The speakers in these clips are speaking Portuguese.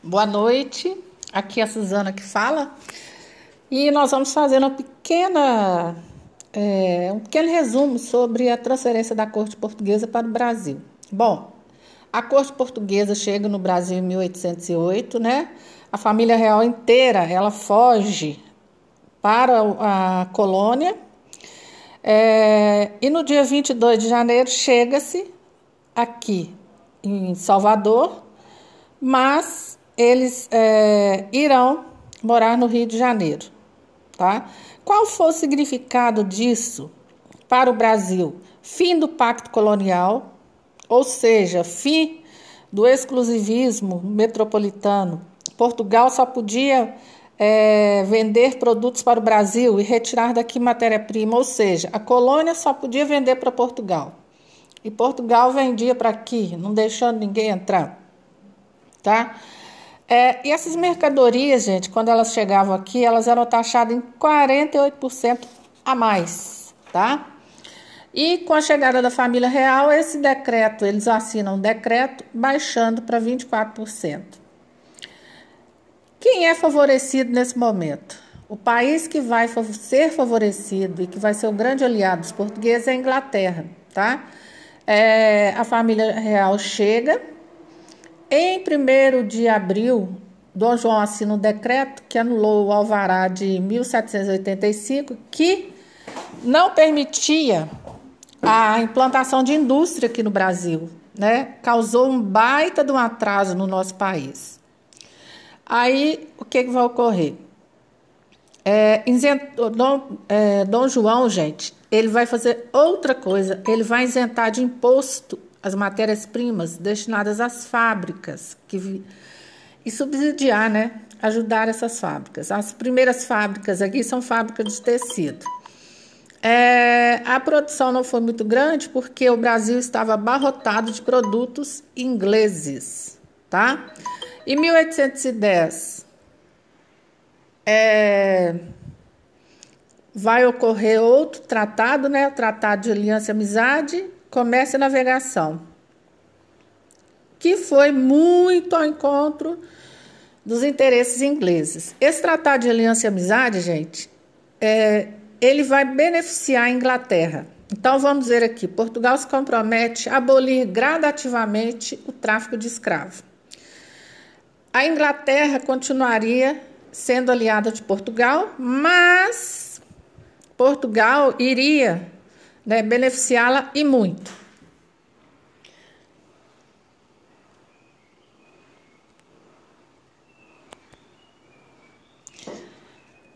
Boa noite, aqui é a Suzana que fala e nós vamos fazer uma pequena, é, um pequeno resumo sobre a transferência da corte portuguesa para o Brasil. Bom, a corte portuguesa chega no Brasil em 1808, né? A família real inteira ela foge para a colônia é, e no dia 22 de janeiro chega-se aqui em Salvador, mas eles é, irão morar no Rio de Janeiro. Tá? Qual foi o significado disso para o Brasil? Fim do pacto colonial, ou seja, fim do exclusivismo metropolitano. Portugal só podia é, vender produtos para o Brasil e retirar daqui matéria-prima, ou seja, a colônia só podia vender para Portugal. E Portugal vendia para aqui, não deixando ninguém entrar. Tá? É, e essas mercadorias, gente, quando elas chegavam aqui, elas eram taxadas em 48% a mais, tá? E com a chegada da família real, esse decreto, eles assinam um decreto baixando para 24%. Quem é favorecido nesse momento? O país que vai ser favorecido e que vai ser o grande aliado dos portugueses é a Inglaterra, tá? É, a família real chega em 1 de abril, Dom João assina um decreto que anulou o alvará de 1785, que não permitia a implantação de indústria aqui no Brasil, né? Causou um baita de um atraso no nosso país. Aí, o que, que vai ocorrer? É, Dom, é, Dom João, gente, ele vai fazer outra coisa, ele vai isentar de imposto as matérias-primas destinadas às fábricas que, e subsidiar, né? Ajudar essas fábricas. As primeiras fábricas aqui são fábricas de tecido. É, a produção não foi muito grande porque o Brasil estava abarrotado de produtos ingleses, tá? Em 1810, é, vai ocorrer outro tratado, né? O Tratado de Aliança e Amizade, Comércio e Navegação, que foi muito ao encontro dos interesses ingleses. Esse tratado de aliança e amizade, gente, é, ele vai beneficiar a Inglaterra. Então vamos ver aqui: Portugal se compromete a abolir gradativamente o tráfico de escravos. A Inglaterra continuaria sendo aliada de Portugal, mas Portugal iria né, beneficiá-la e muito.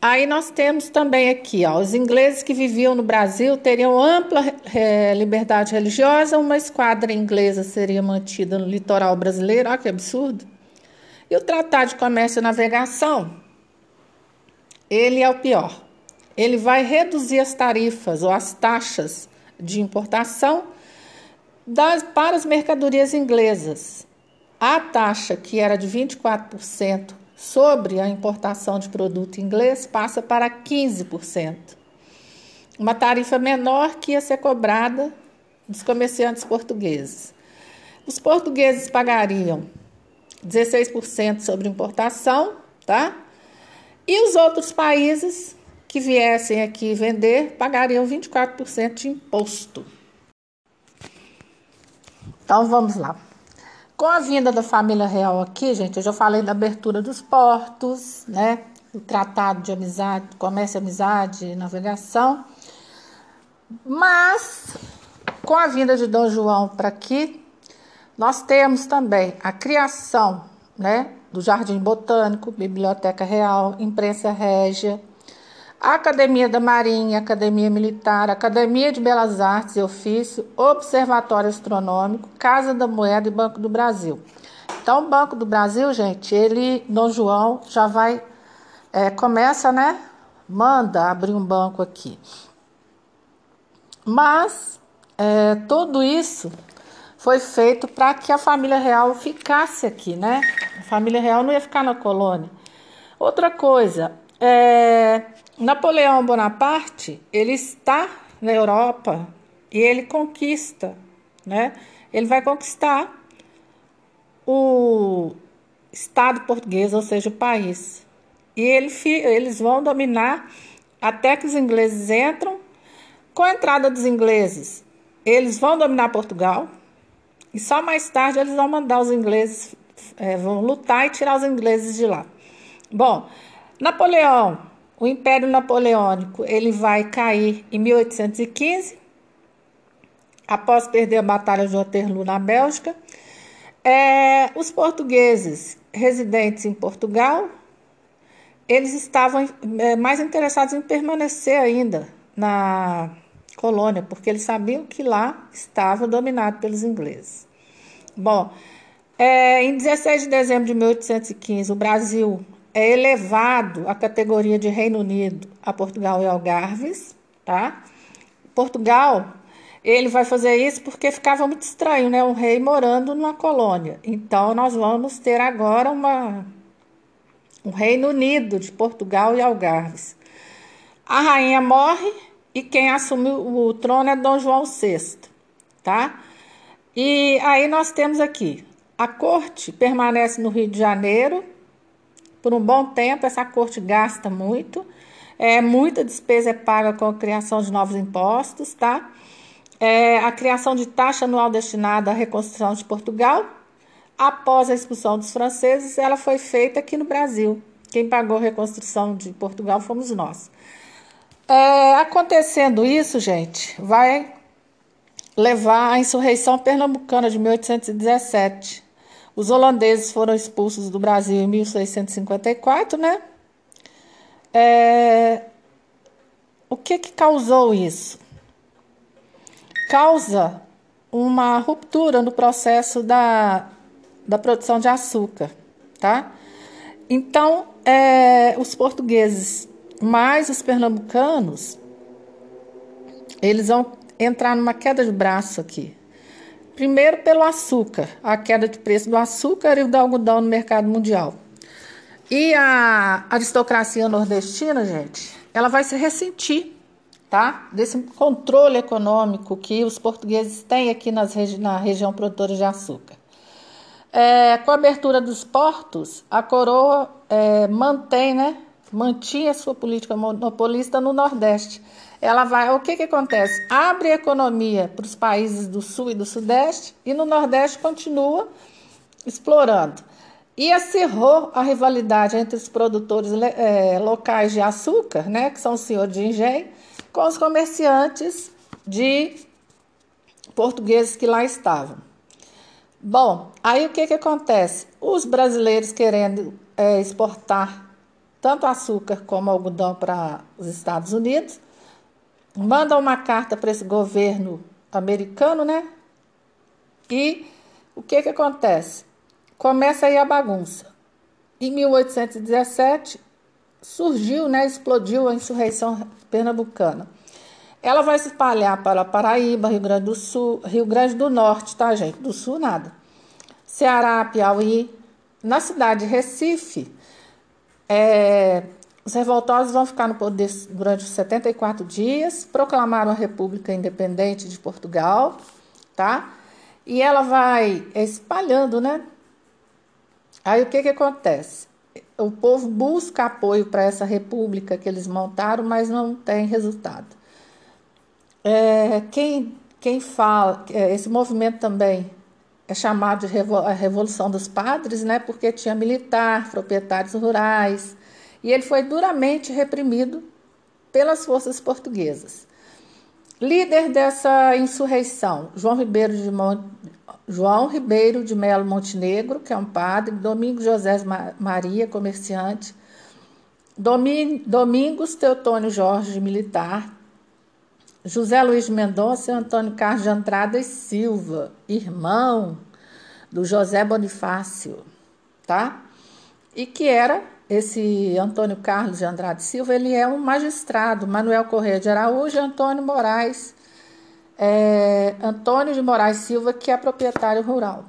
Aí nós temos também aqui, ó, os ingleses que viviam no Brasil teriam ampla é, liberdade religiosa, uma esquadra inglesa seria mantida no litoral brasileiro, olha que absurdo. E o Tratado de Comércio e Navegação, ele é o pior ele vai reduzir as tarifas ou as taxas de importação das, para as mercadorias inglesas. A taxa, que era de 24% sobre a importação de produto inglês, passa para 15%. Uma tarifa menor que ia ser cobrada dos comerciantes portugueses. Os portugueses pagariam 16% sobre importação, tá? E os outros países que viessem aqui vender pagariam 24% de imposto. Então vamos lá. Com a vinda da família real aqui, gente, eu já falei da abertura dos portos, né? O tratado de amizade, comércio, amizade, navegação. Mas com a vinda de Dom João para aqui, nós temos também a criação, né, do Jardim Botânico, Biblioteca Real, Imprensa Régia, Academia da Marinha, Academia Militar, Academia de Belas Artes e Ofício, Observatório Astronômico, Casa da Moeda e Banco do Brasil. Então, o Banco do Brasil, gente, ele, Dom João, já vai, é, começa, né? Manda abrir um banco aqui. Mas, é, tudo isso foi feito para que a família real ficasse aqui, né? A família real não ia ficar na colônia. Outra coisa, é, Napoleão Bonaparte, ele está na Europa e ele conquista, né? Ele vai conquistar o, Estado português, ou seja, o país. E ele, eles vão dominar até que os ingleses entram. Com a entrada dos ingleses, eles vão dominar Portugal. E só mais tarde eles vão mandar os ingleses, é, vão lutar e tirar os ingleses de lá. Bom, Napoleão, o Império Napoleônico, ele vai cair em 1815, após perder a Batalha de Waterloo na Bélgica. É, os portugueses residentes em Portugal, eles estavam é, mais interessados em permanecer ainda na colônia, porque eles sabiam que lá estava dominado pelos ingleses. Bom, é, em 16 de dezembro de 1815, o Brasil é elevado à categoria de Reino Unido a Portugal e Algarves, tá? Portugal, ele vai fazer isso porque ficava muito estranho, né? Um rei morando numa colônia. Então, nós vamos ter agora uma, um Reino Unido de Portugal e Algarves. A rainha morre e quem assume o trono é Dom João VI, tá? E aí nós temos aqui, a corte permanece no Rio de Janeiro por um bom tempo, essa corte gasta muito, é, muita despesa é paga com a criação de novos impostos, tá? É, a criação de taxa anual destinada à reconstrução de Portugal, após a expulsão dos franceses, ela foi feita aqui no Brasil. Quem pagou a reconstrução de Portugal fomos nós. É, acontecendo isso, gente, vai levar à insurreição pernambucana de 1817. Os holandeses foram expulsos do Brasil em 1654, né? É, o que, que causou isso? Causa uma ruptura no processo da, da produção de açúcar, tá? Então, é, os portugueses mas os pernambucanos, eles vão entrar numa queda de braço aqui. Primeiro pelo açúcar, a queda de preço do açúcar e do algodão no mercado mundial. E a aristocracia nordestina, gente, ela vai se ressentir, tá? Desse controle econômico que os portugueses têm aqui nas regi na região produtora de açúcar. É, com a abertura dos portos, a coroa é, mantém, né, mantinha sua política monopolista no Nordeste. Ela vai, o que, que acontece? Abre a economia para os países do Sul e do Sudeste e no Nordeste continua explorando. E acirrou a rivalidade entre os produtores é, locais de açúcar, né, que são os senhores de engenho, com os comerciantes de portugueses que lá estavam. Bom, aí o que, que acontece? Os brasileiros querendo é, exportar tanto açúcar como algodão para os Estados Unidos, manda uma carta para esse governo americano, né? E o que que acontece? Começa aí a bagunça. Em 1817 surgiu, né, explodiu a insurreição pernambucana. Ela vai se espalhar para Paraíba, Rio Grande do Sul, Rio Grande do Norte, tá, gente? Do Sul nada. Ceará, Piauí, na cidade de Recife, é, os revoltosos vão ficar no poder durante 74 dias, proclamaram a República Independente de Portugal, tá? E ela vai espalhando, né? Aí o que que acontece? O povo busca apoio para essa república que eles montaram, mas não tem resultado. É, quem, quem fala, é, esse movimento também é chamado de Revolução dos Padres, né, porque tinha militar, proprietários rurais, e ele foi duramente reprimido pelas forças portuguesas. Líder dessa insurreição, João Ribeiro de, Mon... João Ribeiro de Melo Montenegro, que é um padre, Domingos José Maria, comerciante, Domingos Teotônio Jorge, militar, José Luiz Mendonça e Antônio Carlos de Andrada e Silva, irmão do José Bonifácio, tá? E que era esse Antônio Carlos de Andrade Silva, ele é um magistrado, Manuel Correia de Araújo Antônio Moraes, é, Antônio de Moraes Silva, que é proprietário rural.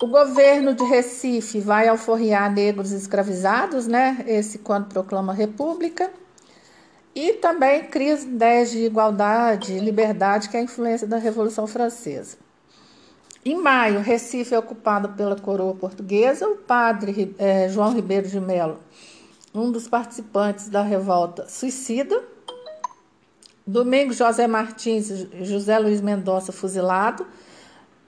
O governo de Recife vai alforriar negros escravizados, né? Esse quando proclama a República. E também cria ideias de igualdade e liberdade, que é a influência da Revolução Francesa. Em maio, Recife é ocupado pela coroa portuguesa. O padre é, João Ribeiro de Melo, um dos participantes da revolta, suicida. Domingo, José Martins e José Luiz Mendonça fuzilado.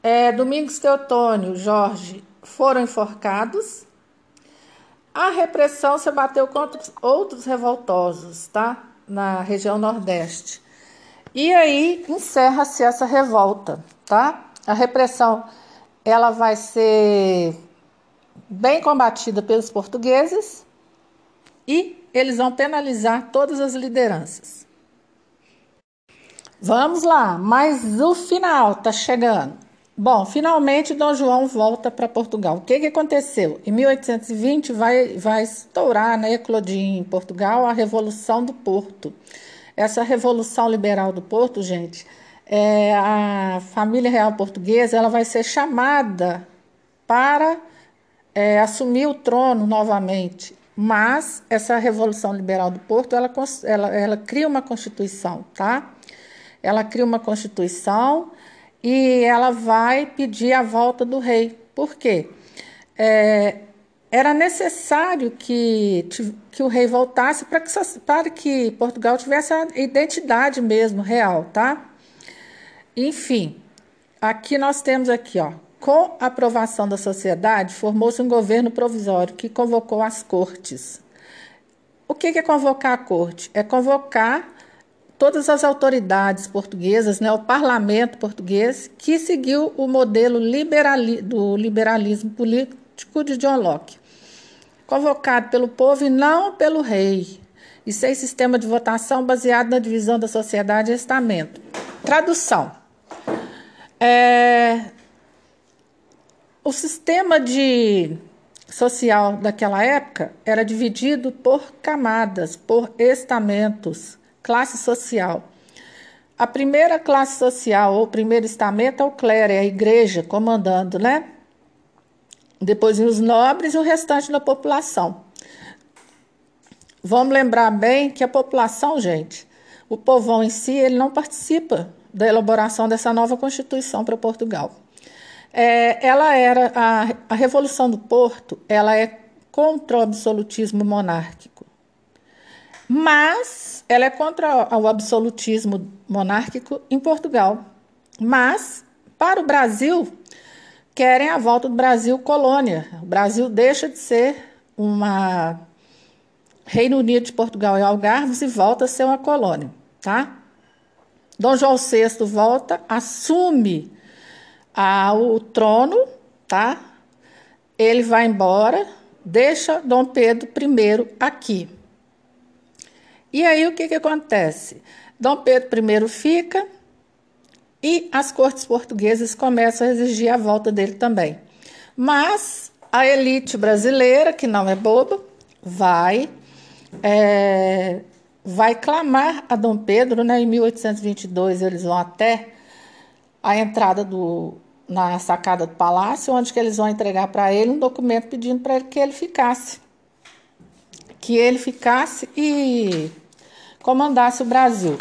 É, Domingos Teotônio Jorge foram enforcados. A repressão se abateu contra outros revoltosos, tá? Na região Nordeste. E aí encerra-se essa revolta, tá? A repressão ela vai ser bem combatida pelos portugueses e eles vão penalizar todas as lideranças. Vamos lá, mas o final está chegando. Bom, finalmente Dom João volta para Portugal. O que, que aconteceu? Em 1820 vai, vai estourar, né, eclodir em Portugal a Revolução do Porto. Essa Revolução Liberal do Porto, gente, é, a família real portuguesa ela vai ser chamada para é, assumir o trono novamente. Mas essa Revolução Liberal do Porto, ela, ela, ela cria uma Constituição, tá? Ela cria uma Constituição e ela vai pedir a volta do rei. Por quê? É, era necessário que, que o rei voltasse para que, para que Portugal tivesse a identidade mesmo real, tá? Enfim, aqui nós temos aqui, ó, com a aprovação da sociedade, formou-se um governo provisório que convocou as cortes. O que é convocar a corte? É convocar todas as autoridades portuguesas, né, o parlamento português, que seguiu o modelo liberali do liberalismo político de John Locke. Convocado pelo povo e não pelo rei, e sem sistema de votação baseado na divisão da sociedade e estamento. Tradução. É, o sistema de social daquela época era dividido por camadas, por estamentos, classe social. A primeira classe social, ou primeiro estamento, é o clero, é a igreja comandando, né? Depois os nobres e o restante da população. Vamos lembrar bem que a população, gente, o povão em si, ele não participa da elaboração dessa nova Constituição para Portugal. É, ela era a, a Revolução do Porto, ela é contra o absolutismo monárquico, mas ela é contra o absolutismo monárquico em Portugal. Mas para o Brasil querem a volta do Brasil colônia. O Brasil deixa de ser uma Reino Unido de Portugal e Algarves e volta a ser uma colônia, tá? Dom João VI volta, assume o trono, tá? Ele vai embora, deixa Dom Pedro I aqui. E aí o que, que acontece? Dom Pedro I fica e as cortes portuguesas começam a exigir a volta dele também. Mas a elite brasileira, que não é boba, vai é, vai clamar a Dom Pedro, né? Em 1822 eles vão até a entrada do na sacada do palácio, onde que eles vão entregar para ele um documento pedindo para ele que ele ficasse, que ele ficasse e comandasse o Brasil.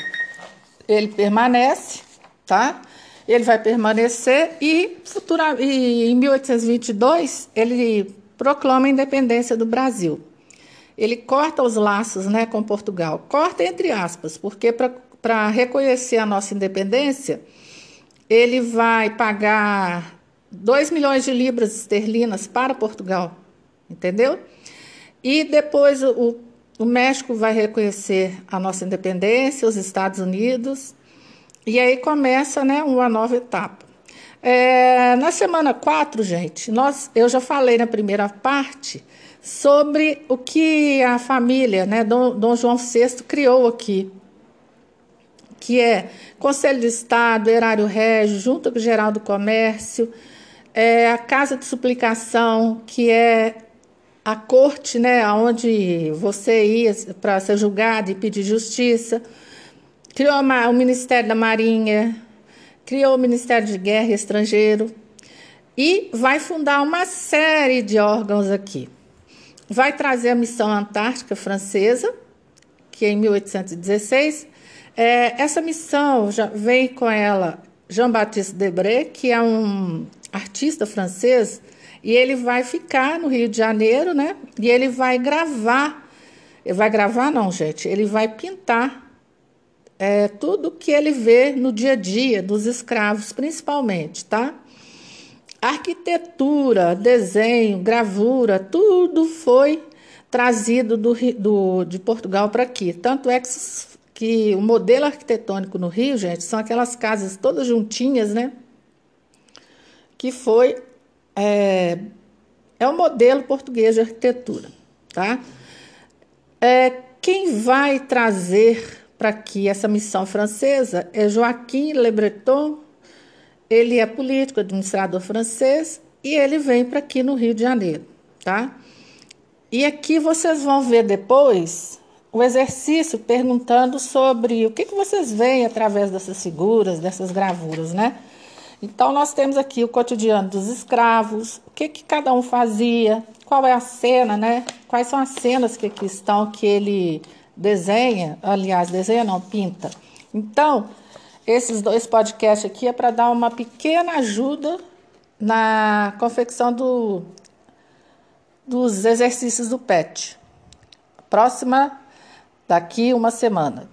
Ele permanece, tá? Ele vai permanecer e, futura, e em 1822 ele proclama a independência do Brasil ele corta os laços né, com Portugal. Corta entre aspas, porque para reconhecer a nossa independência, ele vai pagar 2 milhões de libras esterlinas para Portugal, entendeu? E depois o, o México vai reconhecer a nossa independência, os Estados Unidos, e aí começa né, uma nova etapa. É, na semana 4, gente, nós, eu já falei na primeira parte sobre o que a família, né, Dom, Dom João VI criou aqui, que é Conselho de Estado, Erário Régio, Junta Geral do Comércio, é, a Casa de Suplicação, que é a corte, né, onde você ia para ser julgado e pedir justiça, criou o Ministério da Marinha, criou o Ministério de Guerra e Estrangeiro e vai fundar uma série de órgãos aqui vai trazer a missão antártica francesa, que é em 1816. É, essa missão já vem com ela Jean-Baptiste Debré, que é um artista francês e ele vai ficar no Rio de Janeiro, né? E ele vai gravar. Ele vai gravar, não, gente. Ele vai pintar é, tudo que ele vê no dia a dia dos escravos, principalmente, tá? Arquitetura, desenho, gravura, tudo foi trazido do, do de Portugal para aqui. Tanto é que, que o modelo arquitetônico no Rio, gente, são aquelas casas todas juntinhas, né? Que foi é, é o modelo português de arquitetura, tá? É, quem vai trazer para aqui essa missão francesa é Joaquim Le Breton. Ele é político, administrador francês e ele vem para aqui no Rio de Janeiro, tá? E aqui vocês vão ver depois o exercício perguntando sobre o que, que vocês veem através dessas figuras, dessas gravuras, né? Então, nós temos aqui o cotidiano dos escravos, o que, que cada um fazia, qual é a cena, né? Quais são as cenas que aqui estão que ele desenha, aliás, desenha não, pinta. Então, esses dois podcasts aqui é para dar uma pequena ajuda na confecção do, dos exercícios do PET. Próxima, daqui uma semana.